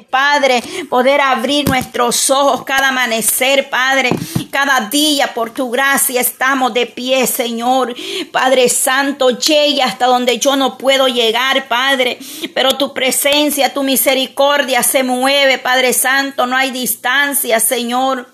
Padre, poder abrir nuestros ojos cada amanecer, Padre, cada día por tu gracia estamos de pie, Señor. Padre Santo, llegue hasta donde yo no puedo llegar, Padre, pero tu presencia, tu misericordia se mueve, Padre Santo, no hay distancia, Señor.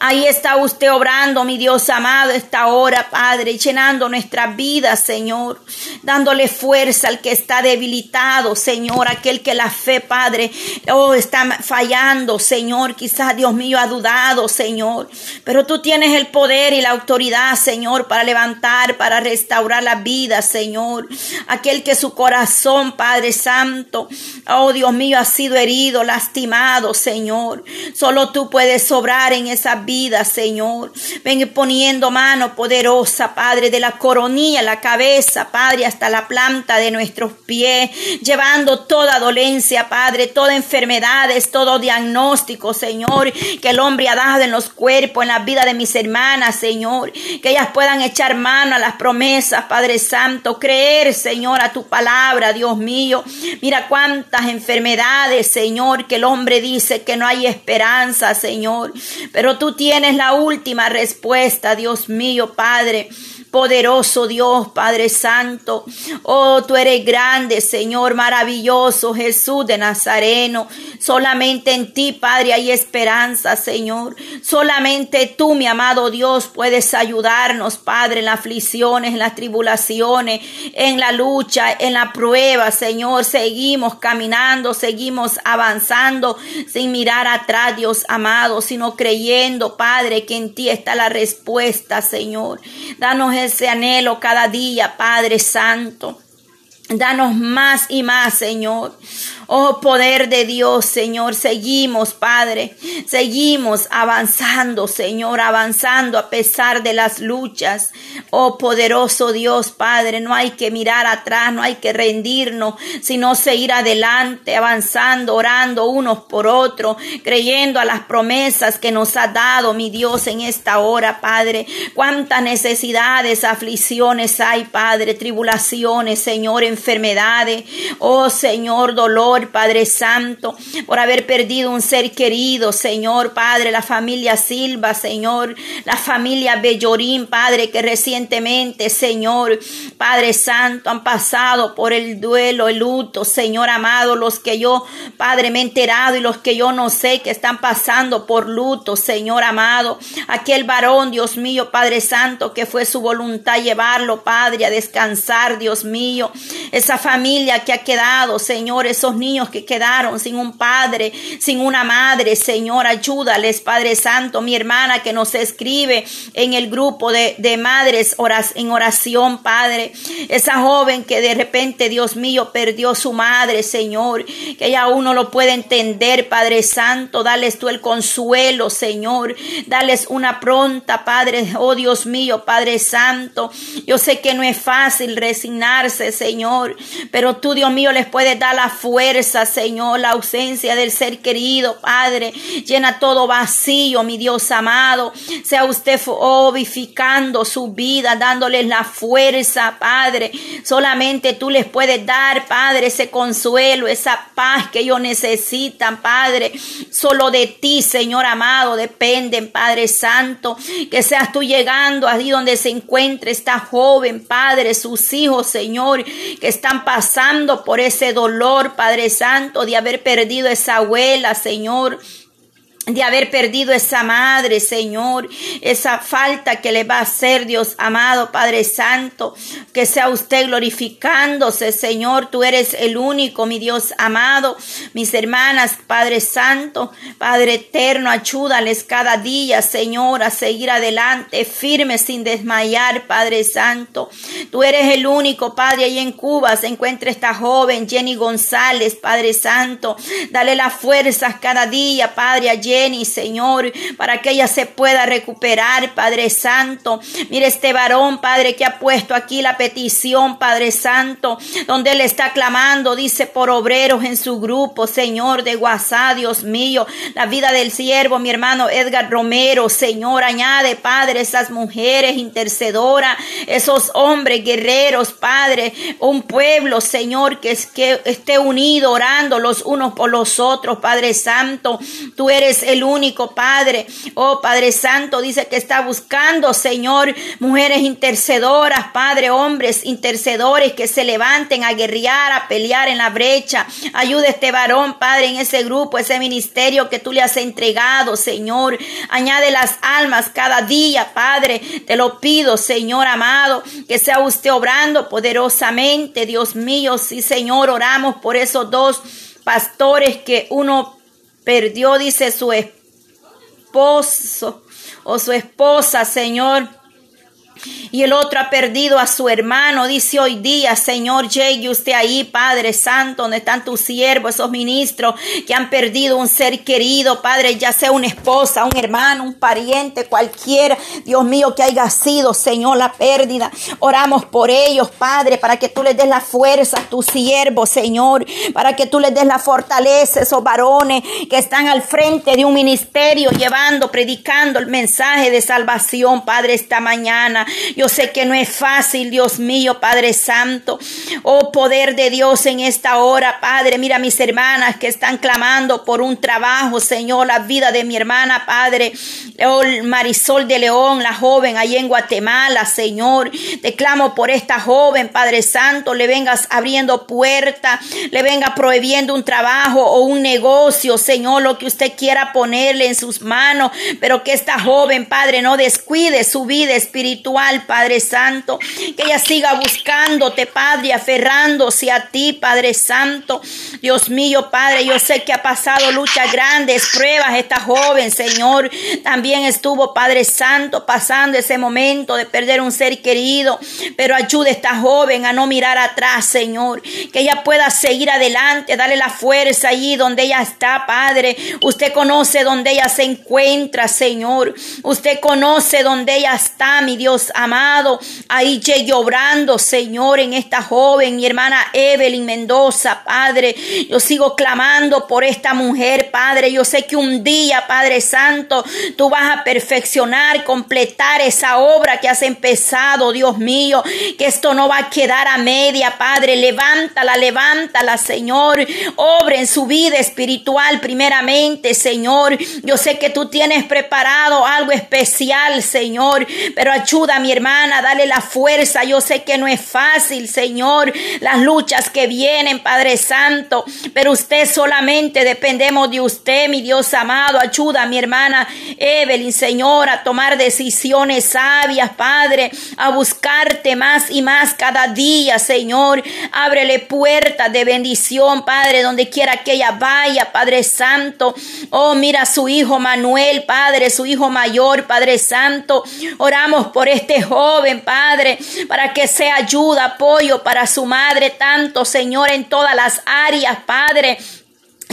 Ahí está usted obrando, mi Dios amado, esta hora, Padre, llenando nuestras vidas, Señor, dándole fuerza al que está debilitado, Señor, aquel que la fe, Padre, oh, está fallando, Señor, quizás Dios mío ha dudado, Señor, pero tú tienes el poder y la autoridad, Señor, para levantar, para restaurar la vida, Señor, aquel que su corazón, Padre Santo, oh Dios mío, ha sido herido, lastimado, Señor, solo tú puedes obrar en esa vida, Señor. Ven poniendo mano poderosa, Padre, de la coronilla, la cabeza, Padre, hasta la planta de nuestros pies, llevando toda dolencia, Padre, toda enfermedades, todo diagnóstico, Señor, que el hombre ha dado en los cuerpos, en la vida de mis hermanas, Señor, que ellas puedan echar mano a las promesas, Padre Santo, creer, Señor, a tu palabra, Dios mío. Mira cuántas enfermedades, Señor, que el hombre dice que no hay esperanza, Señor, pero tú tienes la última respuesta, Dios mío, Padre. Poderoso Dios, Padre Santo. Oh, tú eres grande, Señor, maravilloso, Jesús de Nazareno. Solamente en ti, Padre, hay esperanza, Señor. Solamente tú, mi amado Dios, puedes ayudarnos, Padre, en las aflicciones, en las tribulaciones, en la lucha, en la prueba, Señor. Seguimos caminando, seguimos avanzando sin mirar atrás, Dios amado, sino creyendo, Padre, que en ti está la respuesta, Señor. Danos ese anhelo cada día, Padre Santo. Danos más y más, Señor. Oh poder de Dios, Señor, seguimos, Padre, seguimos avanzando, Señor, avanzando a pesar de las luchas. Oh poderoso Dios, Padre, no hay que mirar atrás, no hay que rendirnos, sino seguir adelante, avanzando, orando unos por otros, creyendo a las promesas que nos ha dado mi Dios en esta hora, Padre. Cuántas necesidades, aflicciones hay, Padre, tribulaciones, Señor, enfermedades. Oh Señor, dolor Padre Santo, por haber perdido un ser querido, Señor, Padre, la familia Silva, Señor, la familia Bellorín, Padre, que recientemente, Señor, Padre Santo, han pasado por el duelo, el luto, Señor amado, los que yo, Padre, me he enterado y los que yo no sé que están pasando por luto, Señor amado, aquel varón, Dios mío, Padre Santo, que fue su voluntad llevarlo, Padre, a descansar, Dios mío, esa familia que ha quedado, Señor, esos niños que quedaron sin un padre, sin una madre. Señor, ayúdales, Padre Santo, mi hermana que nos escribe en el grupo de, de madres en oración, Padre. Esa joven que de repente, Dios mío, perdió su madre, Señor, que ella aún no lo puede entender, Padre Santo. Dales tú el consuelo, Señor. Dales una pronta, Padre, oh Dios mío, Padre Santo. Yo sé que no es fácil resignarse, Señor, pero tú, Dios mío, les puedes dar la fuerza Señor, la ausencia del ser querido, Padre. Llena todo vacío, mi Dios amado. Sea usted obificando su vida, dándoles la fuerza, Padre. Solamente tú les puedes dar, Padre, ese consuelo, esa paz que ellos necesitan, Padre. Solo de ti, Señor amado, dependen, Padre Santo. Que seas tú llegando allí donde se encuentre esta joven, Padre, sus hijos, Señor, que están pasando por ese dolor, Padre Santo, de haber perdido esa abuela, Señor de haber perdido esa madre, Señor, esa falta que le va a hacer, Dios amado, Padre Santo, que sea usted glorificándose, Señor, tú eres el único, mi Dios amado, mis hermanas, Padre Santo, Padre eterno, ayúdales cada día, Señor, a seguir adelante, firme sin desmayar, Padre Santo, tú eres el único, Padre, ahí en Cuba se encuentra esta joven, Jenny González, Padre Santo, dale las fuerzas cada día, Padre, ayer Señor, para que ella se pueda recuperar, Padre Santo. Mire este varón, Padre, que ha puesto aquí la petición, Padre Santo, donde él está clamando, dice, por obreros en su grupo, Señor de WhatsApp, Dios mío, la vida del siervo, mi hermano Edgar Romero, Señor, añade, Padre, esas mujeres intercedoras, esos hombres guerreros, Padre, un pueblo, Señor, que, es, que esté unido orando los unos por los otros, Padre Santo. Tú eres el único Padre. Oh Padre Santo, dice que está buscando, Señor, mujeres intercedoras, Padre, hombres intercedores que se levanten a guerrear, a pelear en la brecha. Ayuda a este varón, Padre, en ese grupo, ese ministerio que tú le has entregado, Señor. Añade las almas cada día, Padre. Te lo pido, Señor amado, que sea usted obrando poderosamente, Dios mío. Sí, Señor, oramos por esos dos pastores que uno perdió, dice su esposo o su esposa, Señor y el otro ha perdido a su hermano. Dice hoy día, Señor, llegue usted ahí, Padre Santo, donde están tus siervos, esos ministros que han perdido un ser querido, Padre, ya sea una esposa, un hermano, un pariente, cualquiera, Dios mío, que haya sido, Señor, la pérdida. Oramos por ellos, Padre, para que tú les des la fuerza a tus siervos, Señor, para que tú les des la fortaleza a esos varones que están al frente de un ministerio llevando, predicando el mensaje de salvación, Padre, esta mañana. Yo sé que no es fácil, Dios mío, Padre Santo. Oh poder de Dios en esta hora, Padre. Mira mis hermanas que están clamando por un trabajo, Señor, la vida de mi hermana, Padre. Oh, Marisol de León, la joven ahí en Guatemala, Señor. Te clamo por esta joven, Padre Santo. Le vengas abriendo puerta, le venga prohibiendo un trabajo o un negocio, Señor, lo que usted quiera ponerle en sus manos. Pero que esta joven, Padre, no descuide su vida espiritual Padre Santo. Que ella siga buscándote, Padre, aferrándose a ti, Padre Santo. Dios mío, Padre, yo sé que ha pasado luchas grandes, pruebas esta joven, Señor. También estuvo, Padre Santo, pasando ese momento de perder un ser querido. Pero ayude a esta joven a no mirar atrás, Señor. Que ella pueda seguir adelante, darle la fuerza allí donde ella está, Padre. Usted conoce donde ella se encuentra, Señor. Usted conoce donde ella está, mi Dios amado. Ahí llegue obrando, Señor, en esta joven, mi hermana Evelyn Mendoza, Padre. Yo sigo clamando por esta mujer, Padre. Yo sé que un día, Padre Santo, tú vas a perfeccionar, completar esa obra que has empezado, Dios mío. Que esto no va a quedar a media, Padre. Levántala, levántala, Señor. Obre en su vida espiritual, primeramente, Señor. Yo sé que tú tienes preparado algo especial, Señor. Pero ayuda mi hermana, dale la fuerza. Yo sé que no es fácil, Señor, las luchas que vienen, Padre Santo, pero usted solamente dependemos de usted, mi Dios amado. Ayuda mi hermana Evelyn, Señor, a tomar decisiones sabias, Padre, a buscarte más y más cada día, Señor. Ábrele puertas de bendición, Padre, donde quiera que ella vaya, Padre Santo. Oh, mira a su hijo Manuel, Padre, su hijo mayor, Padre Santo. Oramos por este joven, Padre, para que sea ayuda, apoyo para su madre, tanto, Señor, en todas las áreas, Padre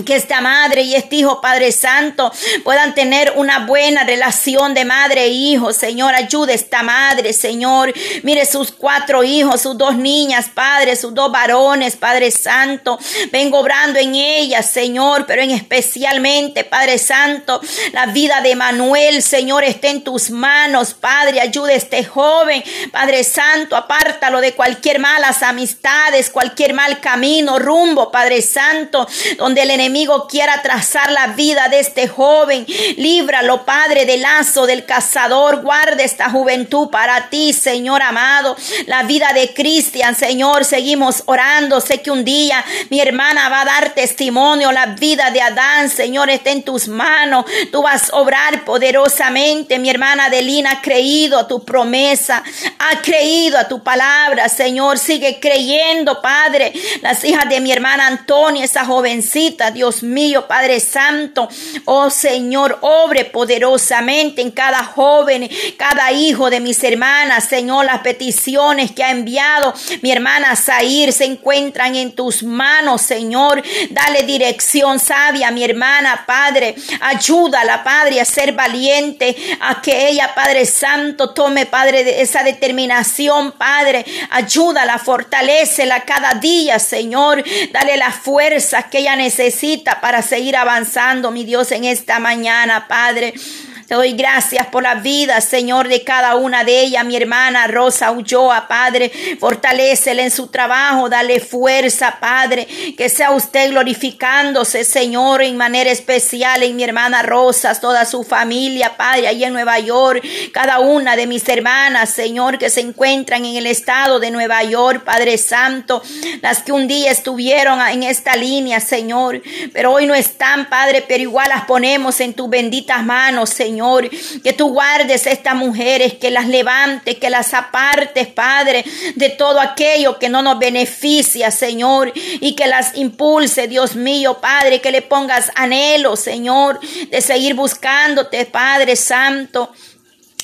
que esta madre y este hijo, Padre Santo, puedan tener una buena relación de madre e hijo. Señor, ayude a esta madre, Señor. Mire sus cuatro hijos, sus dos niñas, Padre, sus dos varones, Padre Santo. Vengo obrando en ellas, Señor, pero en especialmente, Padre Santo, la vida de Manuel, Señor, está en tus manos, Padre. Ayude a este joven, Padre Santo, apártalo de cualquier malas amistades, cualquier mal camino, rumbo, Padre Santo, donde el enemigo enemigo quiera trazar la vida de este joven. Líbralo, Padre, del lazo del cazador. Guarda esta juventud para ti, Señor amado. La vida de Cristian, Señor, seguimos orando. Sé que un día mi hermana va a dar testimonio. La vida de Adán, Señor, está en tus manos. Tú vas a obrar poderosamente. Mi hermana Adelina ha creído a tu promesa. Ha creído a tu palabra, Señor. Sigue creyendo, Padre. Las hijas de mi hermana Antonia, esa jovencita, Dios mío, Padre Santo. Oh Señor, obre poderosamente en cada joven, cada hijo de mis hermanas, Señor, las peticiones que ha enviado mi hermana Zair se encuentran en tus manos, Señor. Dale dirección sabia a mi hermana, Padre. Ayúdala, Padre, a ser valiente, a que ella, Padre Santo, tome, Padre, esa determinación, Padre. Ayúdala, fortalecela cada día, Señor. Dale las fuerzas que ella necesita para seguir avanzando, mi Dios, en esta mañana, Padre. Te doy gracias por la vida, Señor, de cada una de ellas, mi hermana Rosa Ulloa, Padre. Fortalecele en su trabajo, dale fuerza, Padre. Que sea usted glorificándose, Señor, en manera especial en mi hermana Rosa, toda su familia, Padre, ahí en Nueva York. Cada una de mis hermanas, Señor, que se encuentran en el estado de Nueva York, Padre Santo. Las que un día estuvieron en esta línea, Señor, pero hoy no están, Padre, pero igual las ponemos en tus benditas manos, Señor. Señor, que tú guardes estas mujeres, que las levantes, que las apartes, Padre, de todo aquello que no nos beneficia, Señor, y que las impulse, Dios mío, Padre, que le pongas anhelo, Señor, de seguir buscándote, Padre Santo.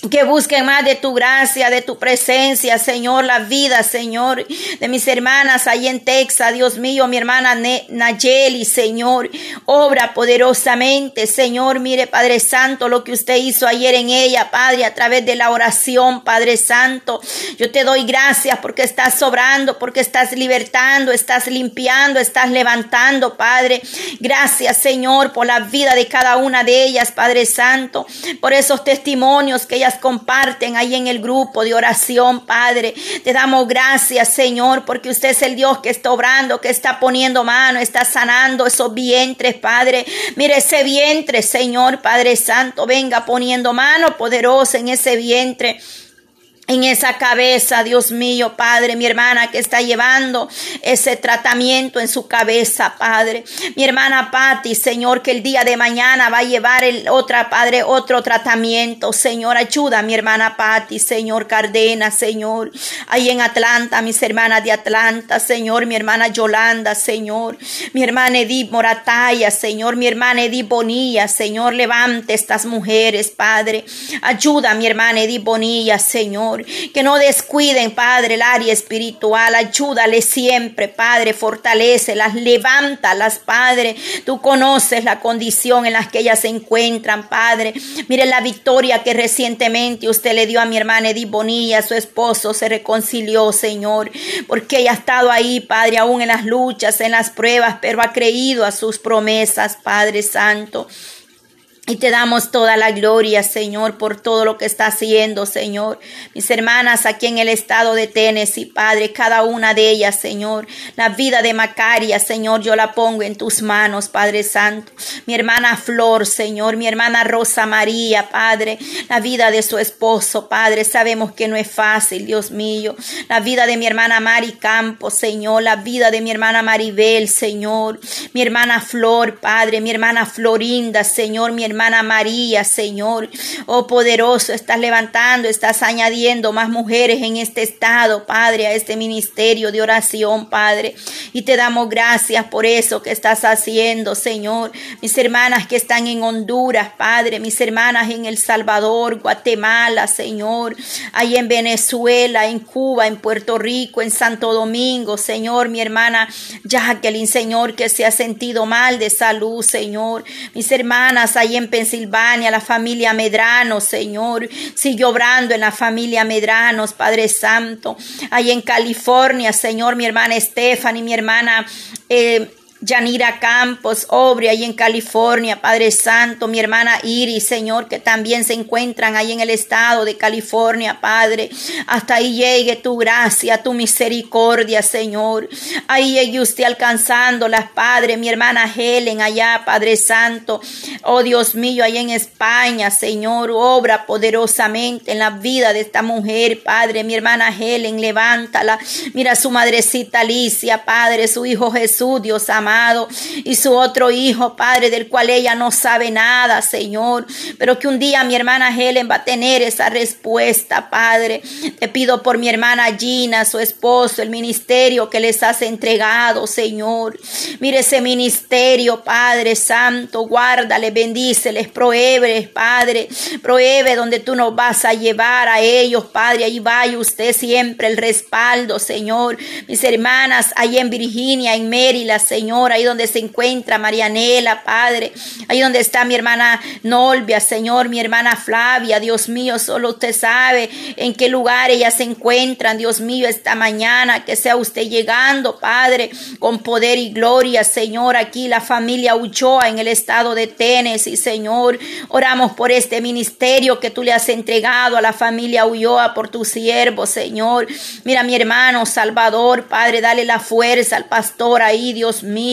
Que busquen más de tu gracia, de tu presencia, Señor, la vida, Señor, de mis hermanas ahí en Texas, Dios mío, mi hermana Nayeli, Señor, obra poderosamente, Señor, mire, Padre Santo, lo que usted hizo ayer en ella, Padre, a través de la oración, Padre Santo. Yo te doy gracias porque estás sobrando, porque estás libertando, estás limpiando, estás levantando, Padre. Gracias, Señor, por la vida de cada una de ellas, Padre Santo, por esos testimonios que ellas comparten ahí en el grupo de oración, Padre. Te damos gracias, Señor, porque usted es el Dios que está obrando, que está poniendo mano, está sanando esos vientres, Padre. Mire ese vientre, Señor, Padre Santo, venga poniendo mano poderosa en ese vientre en esa cabeza, Dios mío, Padre, mi hermana que está llevando ese tratamiento en su cabeza, Padre. Mi hermana Patti, Señor, que el día de mañana va a llevar el otra, Padre, otro tratamiento. Señor, ayuda a mi hermana Patti, Señor Cardena, Señor. Ahí en Atlanta, mis hermanas de Atlanta, Señor, mi hermana Yolanda, Señor. Mi hermana Edith Morataya, Señor, mi hermana Edith Bonilla, Señor, levante estas mujeres, Padre. Ayuda a mi hermana Edith Bonilla, Señor. Que no descuiden, Padre, el área espiritual. Ayúdale siempre, Padre. Fortalecelas, levántalas, Padre. Tú conoces la condición en la que ellas se encuentran, Padre. Mire la victoria que recientemente usted le dio a mi hermana Edith Bonilla. Su esposo se reconcilió, Señor. Porque ella ha estado ahí, Padre, aún en las luchas, en las pruebas, pero ha creído a sus promesas, Padre Santo. Y te damos toda la gloria, Señor, por todo lo que está haciendo, Señor. Mis hermanas aquí en el estado de Tennessee, Padre, cada una de ellas, Señor. La vida de Macaria, Señor, yo la pongo en tus manos, Padre Santo. Mi hermana Flor, Señor. Mi hermana Rosa María, Padre. La vida de su esposo, Padre. Sabemos que no es fácil, Dios mío. La vida de mi hermana Mari Campos, Señor. La vida de mi hermana Maribel, Señor. Mi hermana Flor, Padre. Mi hermana Florinda, Señor. Mi hermana María, Señor. Oh poderoso, estás levantando, estás añadiendo más mujeres en este estado, Padre, a este ministerio de oración, Padre. Y te damos gracias por eso que estás haciendo, Señor. Mis hermanas que están en Honduras, Padre, mis hermanas en El Salvador, Guatemala, Señor. Ahí en Venezuela, en Cuba, en Puerto Rico, en Santo Domingo, Señor. Mi hermana Jacqueline, Señor, que se ha sentido mal de salud, Señor. Mis hermanas ahí en Pensilvania, la familia Medrano, Señor. Sigue obrando en la familia Medranos, Padre Santo. Ahí en California, Señor, mi hermana Stephanie, mi hermana eh, Yanira Campos, Obre, ahí en California, Padre Santo, mi hermana Iris, Señor, que también se encuentran ahí en el estado de California, Padre. Hasta ahí llegue tu gracia, tu misericordia, Señor. Ahí llegue usted alcanzándolas, Padre, mi hermana Helen, allá, Padre Santo. Oh Dios mío, ahí en España, Señor, obra poderosamente en la vida de esta mujer, Padre, mi hermana Helen, levántala. Mira su madrecita Alicia, Padre, su hijo Jesús, Dios amado y su otro hijo, Padre, del cual ella no sabe nada, Señor, pero que un día mi hermana Helen va a tener esa respuesta, Padre. Te pido por mi hermana Gina, su esposo, el ministerio que les has entregado, Señor. Mire ese ministerio, Padre Santo, guárdale, bendíceles, prohíbe, Padre, prohíbe donde tú nos vas a llevar a ellos, Padre, ahí vaya usted siempre el respaldo, Señor. Mis hermanas, ahí en Virginia, en Maryland, Señor, ahí donde se encuentra Marianela, Padre, ahí donde está mi hermana Nolvia, Señor, mi hermana Flavia, Dios mío, solo usted sabe en qué lugar ellas se encuentran, Dios mío, esta mañana, que sea usted llegando, Padre, con poder y gloria, Señor, aquí la familia Uchoa en el estado de Tennessee, Señor, oramos por este ministerio que tú le has entregado a la familia Ulloa por tu siervo, Señor. Mira, mi hermano Salvador, Padre, dale la fuerza al pastor ahí, Dios mío.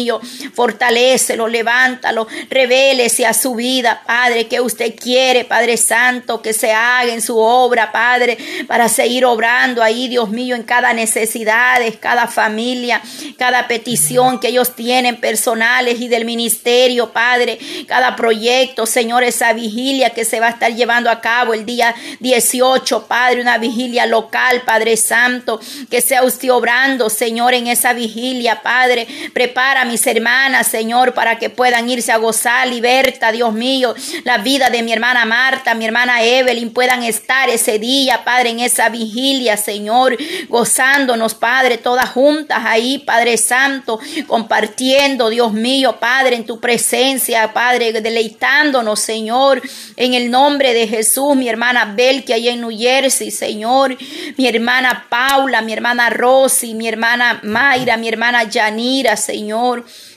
Fortalécelo, levántalo, revélese a su vida, Padre, que usted quiere, Padre Santo, que se haga en su obra, Padre, para seguir obrando ahí, Dios mío, en cada necesidad, cada familia, cada petición que ellos tienen personales y del ministerio, Padre, cada proyecto, Señor, esa vigilia que se va a estar llevando a cabo el día 18, Padre, una vigilia local, Padre Santo, que sea usted obrando, Señor, en esa vigilia, Padre. Prepara mis hermanas, Señor, para que puedan irse a gozar, liberta, Dios mío, la vida de mi hermana Marta, mi hermana Evelyn, puedan estar ese día, Padre, en esa vigilia, Señor, gozándonos, Padre, todas juntas ahí, Padre Santo, compartiendo, Dios mío, Padre, en tu presencia, Padre, deleitándonos, Señor, en el nombre de Jesús, mi hermana Belki ahí en New Jersey, Señor, mi hermana Paula, mi hermana Rosy, mi hermana Mayra, mi hermana Yanira, Señor amor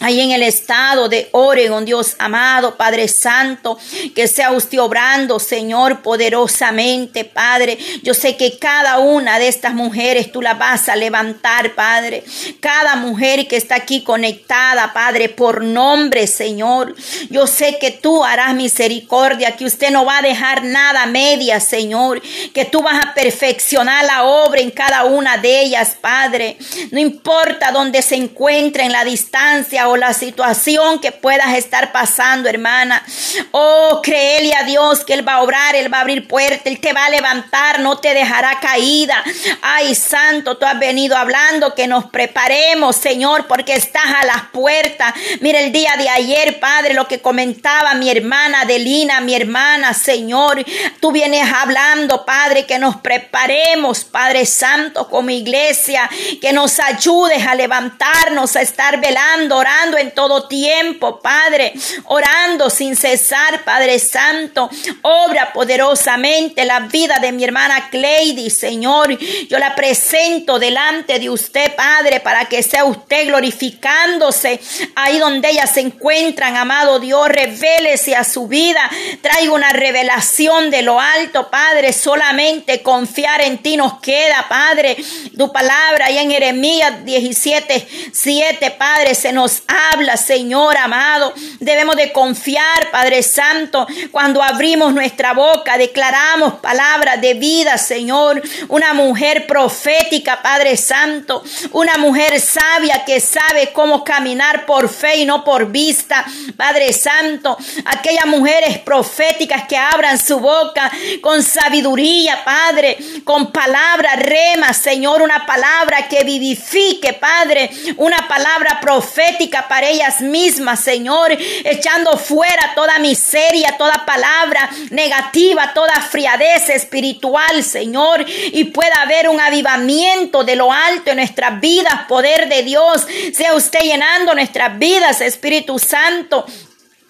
ahí en el estado de Oregon, Dios amado, Padre Santo, que sea usted obrando, Señor, poderosamente, Padre. Yo sé que cada una de estas mujeres tú la vas a levantar, Padre. Cada mujer que está aquí conectada, Padre, por nombre, Señor. Yo sé que tú harás misericordia, que usted no va a dejar nada media, Señor, que tú vas a perfeccionar la obra en cada una de ellas, Padre. No importa dónde se encuentre en la distancia, o la situación que puedas estar pasando, hermana. Oh, créele a Dios que Él va a obrar, Él va a abrir puertas, Él te va a levantar, no te dejará caída. Ay, Santo, tú has venido hablando que nos preparemos, Señor, porque estás a las puertas. Mira el día de ayer, Padre, lo que comentaba mi hermana Adelina, mi hermana, Señor. Tú vienes hablando, Padre, que nos preparemos, Padre Santo, como iglesia, que nos ayudes a levantarnos, a estar velando, orando en todo tiempo, Padre, orando sin cesar, Padre Santo. Obra poderosamente la vida de mi hermana Cleidy, Señor. Yo la presento delante de usted, Padre, para que sea usted glorificándose ahí donde ellas se encuentran, amado Dios. Revélese a su vida. Traiga una revelación de lo alto, Padre. Solamente confiar en ti nos queda, Padre. Tu palabra ahí en Jeremías 17, 7, Padre, se nos habla, Señor amado. Debemos de confiar, Padre Santo, cuando abrimos nuestra boca, declaramos palabras de vida, Señor. Una mujer profética, Padre Santo. Una mujer sabia que sabe cómo caminar por fe y no por vista, Padre Santo. Aquellas mujeres proféticas que abran su boca con sabiduría, Padre, con palabra rema, Señor, una palabra que vivifique, Padre, una palabra profética para ellas mismas, Señor, echando fuera toda miseria, toda palabra negativa, toda friadez espiritual, Señor, y pueda haber un avivamiento de lo alto en nuestras vidas, poder de Dios, sea usted llenando nuestras vidas, Espíritu Santo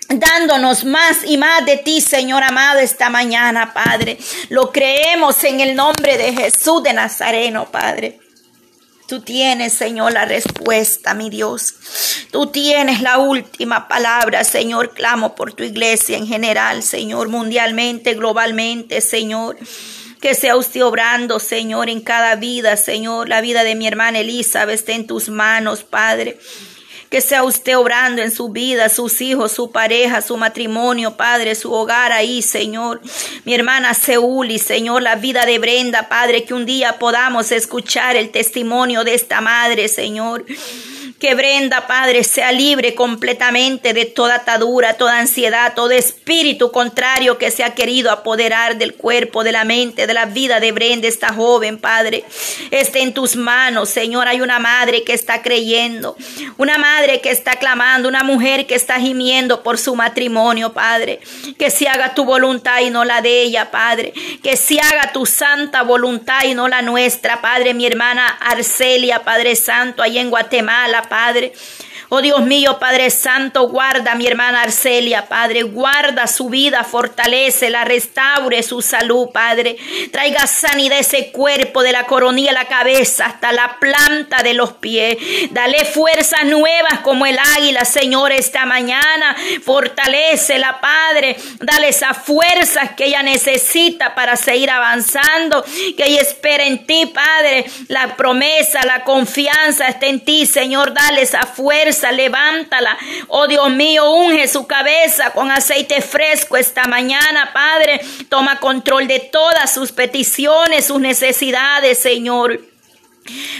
dándonos más y más de ti, Señor amado, esta mañana, Padre. Lo creemos en el nombre de Jesús de Nazareno, Padre. Tú tienes, Señor, la respuesta, mi Dios. Tú tienes la última palabra, Señor. Clamo por tu iglesia en general, Señor, mundialmente, globalmente, Señor. Que sea usted obrando, Señor, en cada vida, Señor. La vida de mi hermana Elizabeth está en tus manos, Padre. Que sea usted obrando en su vida, sus hijos, su pareja, su matrimonio, Padre, su hogar ahí, Señor. Mi hermana Seuli, Señor, la vida de Brenda, Padre, que un día podamos escuchar el testimonio de esta madre, Señor Que Brenda, Padre, sea libre completamente de toda atadura, toda ansiedad, todo espíritu contrario que se ha querido apoderar del cuerpo, de la mente, de la vida de Brenda, esta joven, Padre. Esté en tus manos, Señor. Hay una madre que está creyendo, una madre que está clamando, una mujer que está gimiendo por su matrimonio, Padre. Que se haga tu voluntad y no la de ella, Padre. Que se haga tu santa voluntad y no la nuestra, Padre. Mi hermana Arcelia, Padre Santo, ahí en Guatemala, Padre. Oh Dios mío, Padre Santo, guarda a mi hermana Arcelia, Padre, guarda su vida, fortalece, la restaure su salud, Padre. Traiga sanidad ese cuerpo de la coronilla a la cabeza hasta la planta de los pies. Dale fuerzas nuevas como el águila, Señor, esta mañana. Fortalecela, Padre. Dale esas fuerzas que ella necesita para seguir avanzando. Que ella espera en ti, Padre. La promesa, la confianza está en ti, Señor. Dale esa fuerza levántala. Oh Dios mío, unge su cabeza con aceite fresco esta mañana, Padre. Toma control de todas sus peticiones, sus necesidades, Señor.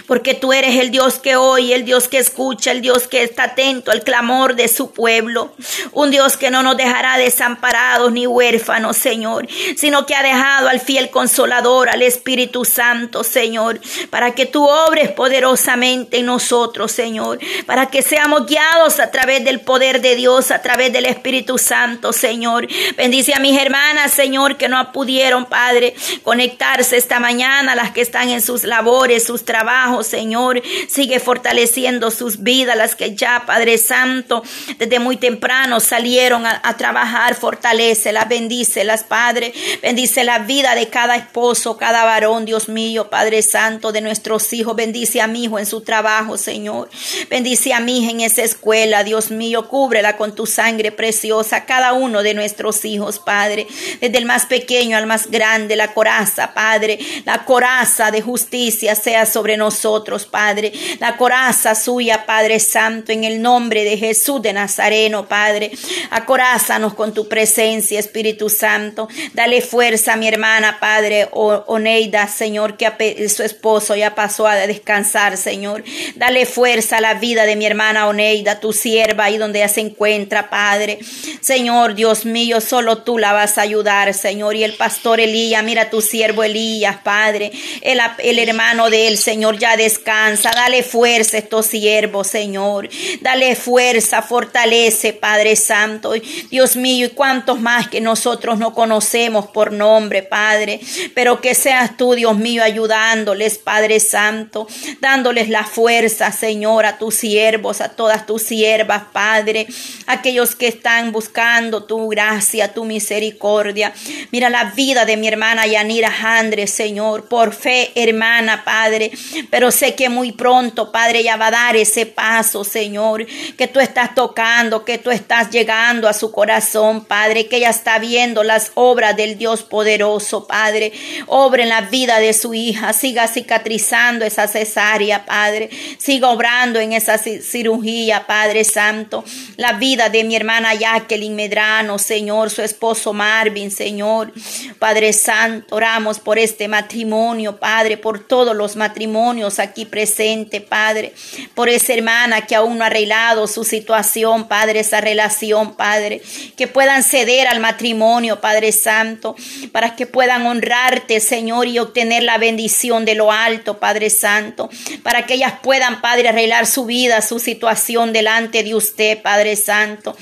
Porque tú eres el Dios que oye, el Dios que escucha, el Dios que está atento al clamor de su pueblo. Un Dios que no nos dejará desamparados ni huérfanos, Señor, sino que ha dejado al fiel consolador, al Espíritu Santo, Señor, para que tú obres poderosamente en nosotros, Señor, para que seamos guiados a través del poder de Dios, a través del Espíritu Santo, Señor. Bendice a mis hermanas, Señor, que no pudieron, Padre, conectarse esta mañana, las que están en sus labores, sus trabajo, Señor. Sigue fortaleciendo sus vidas, las que ya, Padre Santo, desde muy temprano salieron a, trabajar. Fortalecelas, bendícelas, Padre. Bendice la vida de cada esposo, cada varón, Dios mío, Padre Santo, de nuestros hijos. Bendice a mi hijo en su trabajo, Señor. Bendice a mi hija en esa escuela, Dios mío. Cúbrela con tu sangre preciosa, cada uno de nuestros hijos, Padre. Desde el más pequeño al más grande, la coraza, Padre. La coraza de justicia sea sobre sobre nosotros, Padre. La coraza suya, Padre Santo, en el nombre de Jesús de Nazareno, Padre. Acorázanos con tu presencia, Espíritu Santo. Dale fuerza a mi hermana, Padre Oneida, Señor, que su esposo ya pasó a descansar, Señor. Dale fuerza a la vida de mi hermana Oneida, tu sierva, ahí donde ella se encuentra, Padre. Señor, Dios mío, solo tú la vas a ayudar, Señor. Y el pastor Elías, mira tu siervo Elías, Padre. El, el hermano de él, Señor Señor, ya descansa. Dale fuerza a estos siervos, Señor. Dale fuerza, fortalece, Padre Santo. Dios mío, y cuántos más que nosotros no conocemos por nombre, Padre. Pero que seas tú, Dios mío, ayudándoles, Padre Santo. Dándoles la fuerza, Señor, a tus siervos, a todas tus siervas, Padre. Aquellos que están buscando tu gracia, tu misericordia. Mira la vida de mi hermana Yanira Andrés, Señor. Por fe, hermana, Padre. Pero sé que muy pronto, Padre, ya va a dar ese paso, Señor, que tú estás tocando, que tú estás llegando a su corazón, Padre, que ella está viendo las obras del Dios poderoso, Padre. Obra en la vida de su hija, siga cicatrizando esa cesárea, Padre. Siga obrando en esa cirugía, Padre Santo. La vida de mi hermana Jacqueline Medrano, Señor, su esposo Marvin, Señor. Padre Santo, oramos por este matrimonio, Padre, por todos los matrimonios aquí presente, Padre, por esa hermana que aún no ha arreglado su situación, Padre, esa relación, Padre, que puedan ceder al matrimonio, Padre Santo, para que puedan honrarte, Señor, y obtener la bendición de lo alto, Padre Santo, para que ellas puedan, Padre, arreglar su vida, su situación delante de usted, Padre Santo.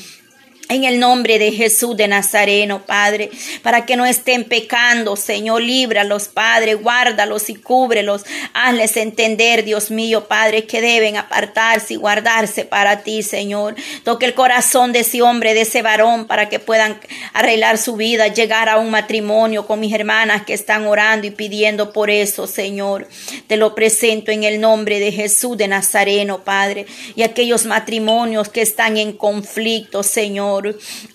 En el nombre de Jesús de Nazareno, Padre, para que no estén pecando, Señor, líbralos, Padre, guárdalos y cúbrelos. Hazles entender, Dios mío, Padre, que deben apartarse y guardarse para ti, Señor. Toque el corazón de ese hombre, de ese varón, para que puedan arreglar su vida, llegar a un matrimonio con mis hermanas que están orando y pidiendo por eso, Señor. Te lo presento en el nombre de Jesús de Nazareno, Padre. Y aquellos matrimonios que están en conflicto, Señor.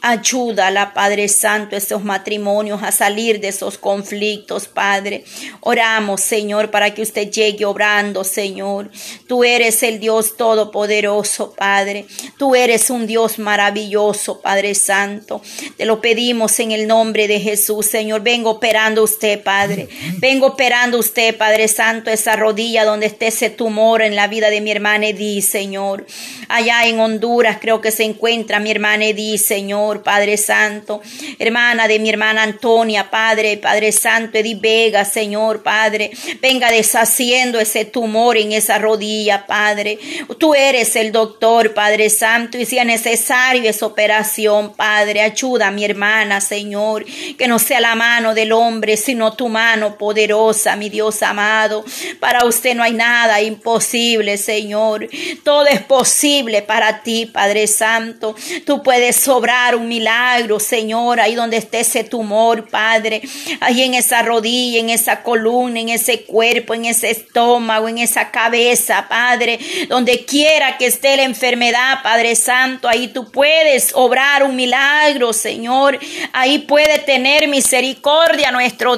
Ayúdala, Padre Santo, esos matrimonios a salir de esos conflictos, Padre. Oramos, Señor, para que usted llegue obrando, Señor. Tú eres el Dios todopoderoso, Padre. Tú eres un Dios maravilloso, Padre Santo. Te lo pedimos en el nombre de Jesús, Señor. Vengo operando usted, Padre. Vengo operando usted, Padre Santo, esa rodilla donde esté ese tumor en la vida de mi hermana Edith, Señor. Allá en Honduras creo que se encuentra mi hermana Edith, Señor, Padre Santo. Hermana de mi hermana Antonia, Padre, Padre Santo, Edith Vega, Señor, Padre. Venga deshaciendo ese tumor en esa rodilla, Padre. Tú eres el doctor, Padre Santo, y si es necesario esa operación, Padre, ayuda a mi hermana, Señor, que no sea la mano del hombre, sino tu mano poderosa, mi Dios amado. Para usted no hay nada imposible, Señor. Todo es posible para ti, Padre Santo. Tú puedes sobrar un milagro, Señor, ahí donde esté ese tumor, Padre. Ahí en esa rodilla, en esa columna, en ese cuerpo, en ese estómago, en esa cabeza, Padre. Donde quiera que esté la enfermedad, Padre Santo, ahí tú puedes obrar un milagro, Señor. Ahí puede tener misericordia nuestro Dios